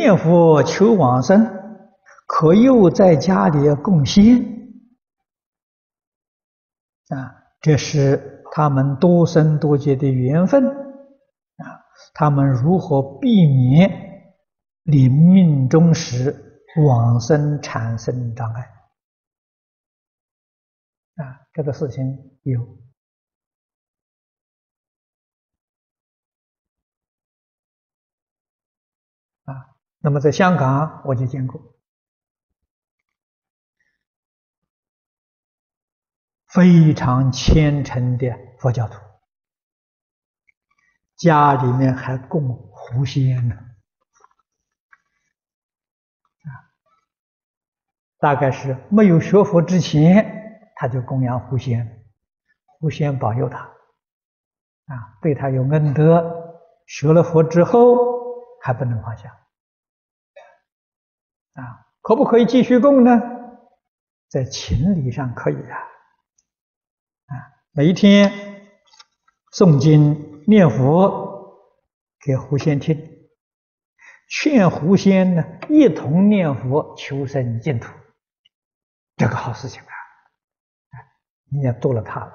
念佛求往生，可又在家里供仙啊，这是他们多生多劫的缘分啊。他们如何避免临命终时往生产生障碍啊？这个事情有啊。那么在香港，我就见过非常虔诚的佛教徒，家里面还供狐仙呢，大概是没有学佛之前，他就供养狐仙，狐仙保佑他，啊，对他有恩德，学了佛之后还不能放下。啊，可不可以继续供呢？在情理上可以啊。啊，每一天诵经念佛给狐仙听，劝狐仙呢一同念佛求生净土，这个好事情啊！你也度了他了。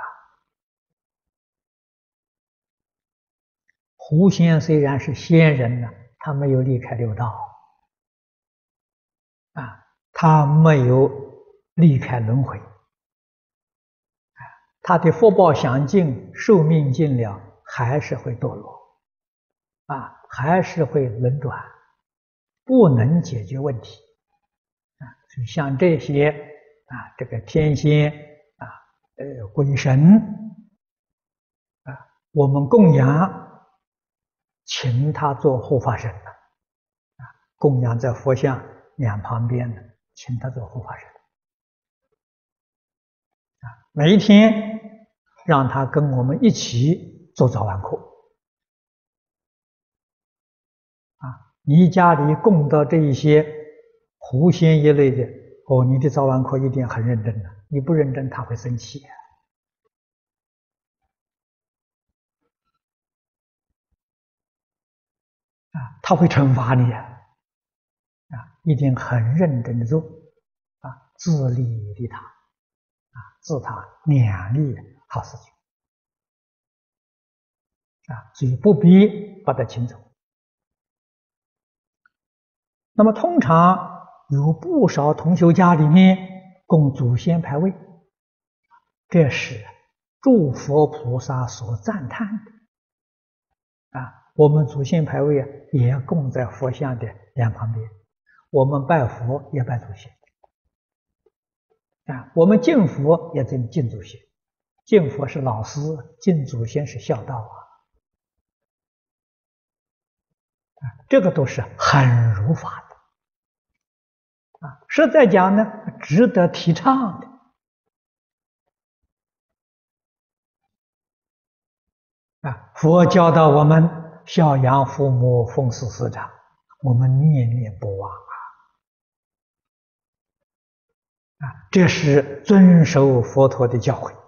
狐仙虽然是仙人呢，他没有离开六道。他没有离开轮回，啊，他的福报享尽，寿命尽了，还是会堕落，啊，还是会轮转，不能解决问题，啊，所以像这些啊，这个天仙啊，呃，鬼神啊，我们供养，请他做护法神啊，供养在佛像。两旁边的，请他做护法神啊！每一天让他跟我们一起做早晚课啊！你家里供的这一些狐仙一类的，哦，你的早晚课一定很认真的，你不认真他会生气啊，他会惩罚你啊！一定很认真的做，啊，自利利他，啊，自他两利好事情，啊，所以不必把它请走。那么通常有不少同修家里面供祖先牌位，这是诸佛菩萨所赞叹的，啊，我们祖先牌位啊也供在佛像的两旁边。我们拜佛也拜祖先啊，我们敬佛也敬敬祖先，敬佛是老师，敬祖先是孝道啊，啊，这个都是很如法的啊，实在讲呢，值得提倡的啊。佛教导我们孝养父母，奉事师长，我们念念不忘。这是遵守佛陀的教诲。